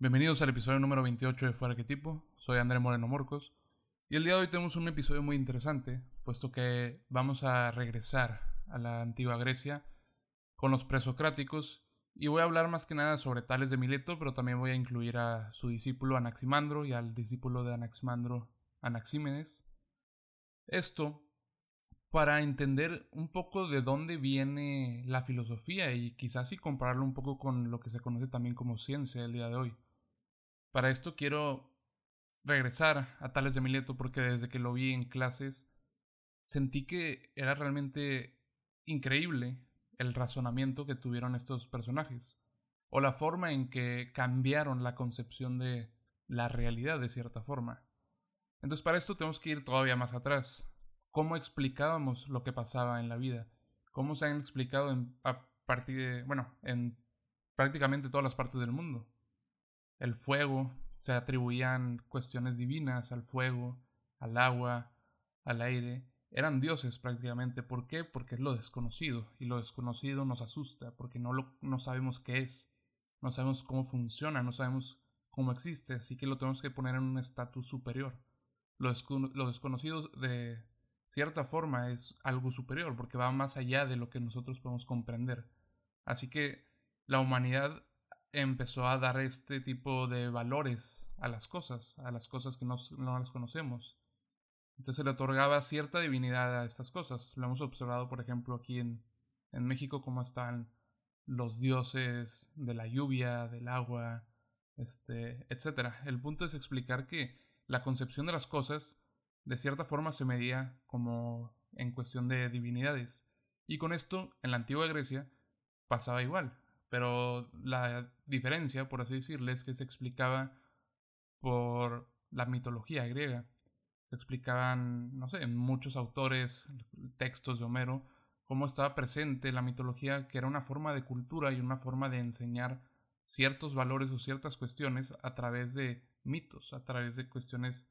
Bienvenidos al episodio número 28 de Fuera Arquetipo. Soy André Moreno Morcos. Y el día de hoy tenemos un episodio muy interesante, puesto que vamos a regresar a la antigua Grecia con los presocráticos. Y voy a hablar más que nada sobre Tales de Mileto, pero también voy a incluir a su discípulo Anaximandro y al discípulo de Anaximandro, Anaxímenes. Esto para entender un poco de dónde viene la filosofía y quizás y compararlo un poco con lo que se conoce también como ciencia el día de hoy. Para esto quiero regresar a Tales de Mileto porque desde que lo vi en clases sentí que era realmente increíble el razonamiento que tuvieron estos personajes o la forma en que cambiaron la concepción de la realidad de cierta forma. Entonces para esto tenemos que ir todavía más atrás. ¿Cómo explicábamos lo que pasaba en la vida? ¿Cómo se han explicado en, a partir bueno, en prácticamente todas las partes del mundo? El fuego, se atribuían cuestiones divinas al fuego, al agua, al aire. Eran dioses prácticamente. ¿Por qué? Porque es lo desconocido. Y lo desconocido nos asusta porque no, lo, no sabemos qué es. No sabemos cómo funciona, no sabemos cómo existe. Así que lo tenemos que poner en un estatus superior. Lo, lo desconocido de cierta forma es algo superior porque va más allá de lo que nosotros podemos comprender. Así que la humanidad empezó a dar este tipo de valores a las cosas, a las cosas que no, las conocemos. Entonces se le otorgaba cierta divinidad a estas cosas. Lo hemos observado, por ejemplo, aquí en, en México, cómo están los dioses de la lluvia, del agua, este, etc. El punto es explicar que la concepción de las cosas, de cierta forma, se medía como en cuestión de divinidades. Y con esto, en la antigua Grecia, pasaba igual. Pero la diferencia, por así decirle, es que se explicaba por la mitología griega. Se explicaban, no sé, en muchos autores, textos de Homero, cómo estaba presente la mitología, que era una forma de cultura y una forma de enseñar ciertos valores o ciertas cuestiones a través de mitos, a través de cuestiones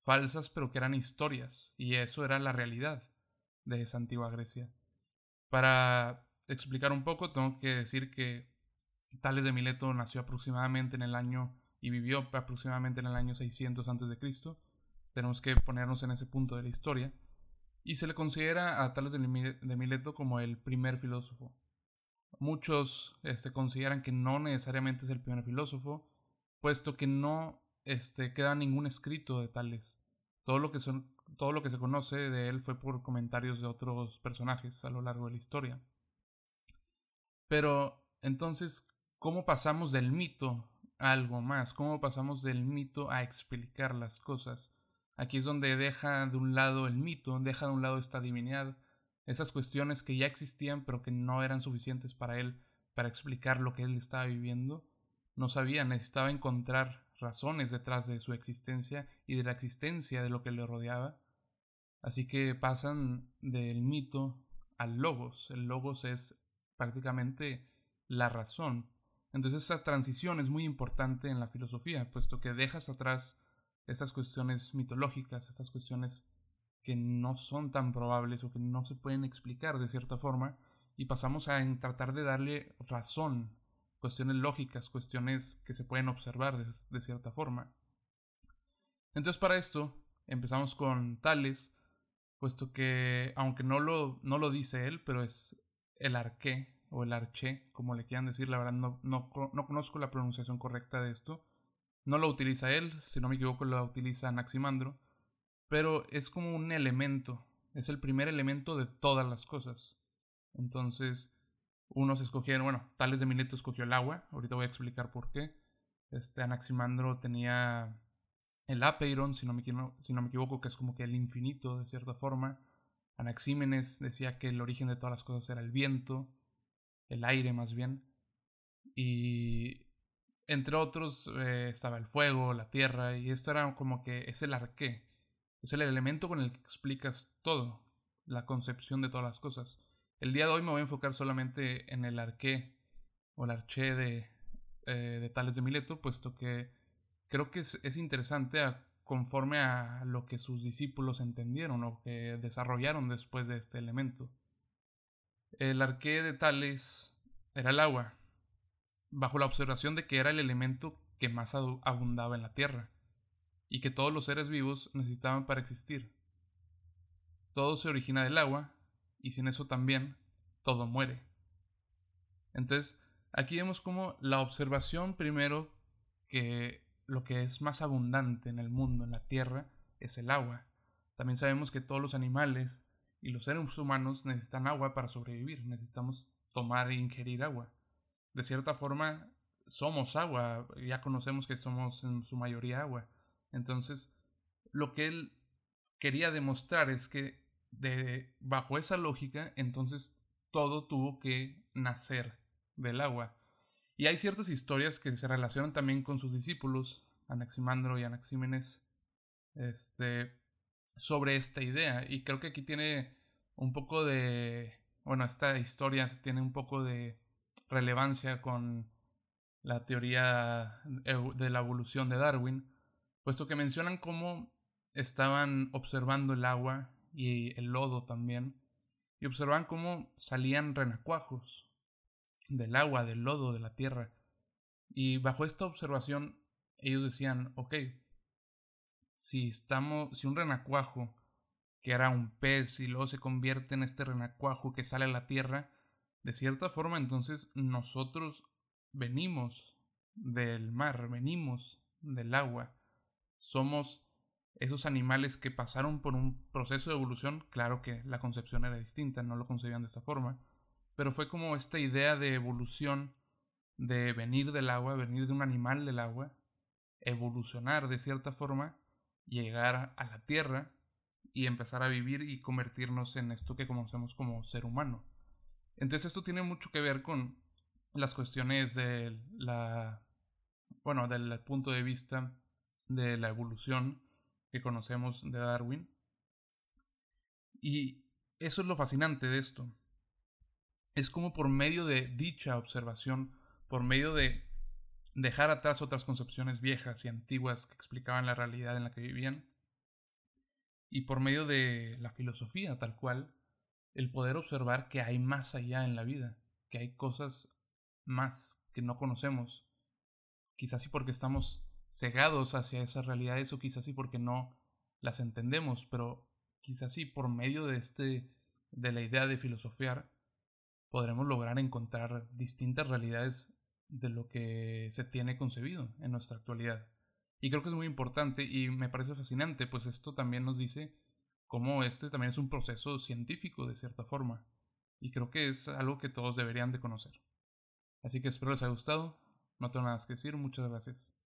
falsas, pero que eran historias. Y eso era la realidad de esa antigua Grecia. Para explicar un poco, tengo que decir que Tales de Mileto nació aproximadamente en el año y vivió aproximadamente en el año 600 a.C. Tenemos que ponernos en ese punto de la historia. Y se le considera a Tales de Mileto como el primer filósofo. Muchos este, consideran que no necesariamente es el primer filósofo, puesto que no este, queda ningún escrito de Tales. Todo lo, que son, todo lo que se conoce de él fue por comentarios de otros personajes a lo largo de la historia. Pero entonces, ¿cómo pasamos del mito a algo más? ¿Cómo pasamos del mito a explicar las cosas? Aquí es donde deja de un lado el mito, deja de un lado esta divinidad, esas cuestiones que ya existían pero que no eran suficientes para él para explicar lo que él estaba viviendo. No sabía, necesitaba encontrar razones detrás de su existencia y de la existencia de lo que le rodeaba. Así que pasan del mito al logos. El logos es prácticamente la razón. Entonces esa transición es muy importante en la filosofía, puesto que dejas atrás esas cuestiones mitológicas, estas cuestiones que no son tan probables o que no se pueden explicar de cierta forma, y pasamos a tratar de darle razón, cuestiones lógicas, cuestiones que se pueden observar de, de cierta forma. Entonces para esto empezamos con Tales, puesto que aunque no lo, no lo dice él, pero es el arqué o el arché, como le quieran decir, la verdad no, no, conozco la pronunciación correcta de esto. No lo utiliza él, si no me equivoco lo utiliza Anaximandro, pero es como un elemento, es el primer elemento de todas las cosas. Entonces, unos escogieron, bueno, Tales de Mileto escogió el agua, ahorita voy a explicar por qué. Este Anaximandro tenía el apeiron, si no me, si no me equivoco, que es como que el infinito de cierta forma. Anaxímenes decía que el origen de todas las cosas era el viento, el aire más bien. Y entre otros eh, estaba el fuego, la tierra, y esto era como que es el arqué, es el elemento con el que explicas todo, la concepción de todas las cosas. El día de hoy me voy a enfocar solamente en el arqué o el arché de, eh, de Tales de Mileto, puesto que creo que es, es interesante a conforme a lo que sus discípulos entendieron o que desarrollaron después de este elemento. El arqué de Tales era el agua, bajo la observación de que era el elemento que más abundaba en la tierra y que todos los seres vivos necesitaban para existir. Todo se origina del agua y sin eso también todo muere. Entonces, aquí vemos como la observación primero que lo que es más abundante en el mundo, en la tierra, es el agua. También sabemos que todos los animales y los seres humanos necesitan agua para sobrevivir, necesitamos tomar e ingerir agua. De cierta forma, somos agua, ya conocemos que somos en su mayoría agua. Entonces, lo que él quería demostrar es que de, bajo esa lógica, entonces todo tuvo que nacer del agua. Y hay ciertas historias que se relacionan también con sus discípulos, Anaximandro y Anaxímenes, este, sobre esta idea. Y creo que aquí tiene un poco de, bueno, esta historia tiene un poco de relevancia con la teoría de la evolución de Darwin, puesto que mencionan cómo estaban observando el agua y el lodo también, y observaban cómo salían renacuajos del agua, del lodo, de la tierra. Y bajo esta observación ellos decían, ok, si estamos, si un renacuajo que era un pez y luego se convierte en este renacuajo que sale a la tierra, de cierta forma entonces nosotros venimos del mar, venimos del agua, somos esos animales que pasaron por un proceso de evolución, claro que la concepción era distinta, no lo concebían de esta forma, pero fue como esta idea de evolución, de venir del agua, venir de un animal del agua, evolucionar de cierta forma, llegar a la tierra y empezar a vivir y convertirnos en esto que conocemos como ser humano. Entonces esto tiene mucho que ver con las cuestiones de la, bueno, del punto de vista de la evolución que conocemos de Darwin. Y eso es lo fascinante de esto. Es como por medio de dicha observación, por medio de dejar atrás otras concepciones viejas y antiguas que explicaban la realidad en la que vivían, y por medio de la filosofía tal cual, el poder observar que hay más allá en la vida, que hay cosas más que no conocemos, quizás sí porque estamos cegados hacia esas realidades o quizás sí porque no las entendemos, pero quizás sí por medio de este de la idea de filosofiar podremos lograr encontrar distintas realidades de lo que se tiene concebido en nuestra actualidad. Y creo que es muy importante y me parece fascinante, pues esto también nos dice cómo este también es un proceso científico de cierta forma. Y creo que es algo que todos deberían de conocer. Así que espero les haya gustado. No tengo nada que decir. Muchas gracias.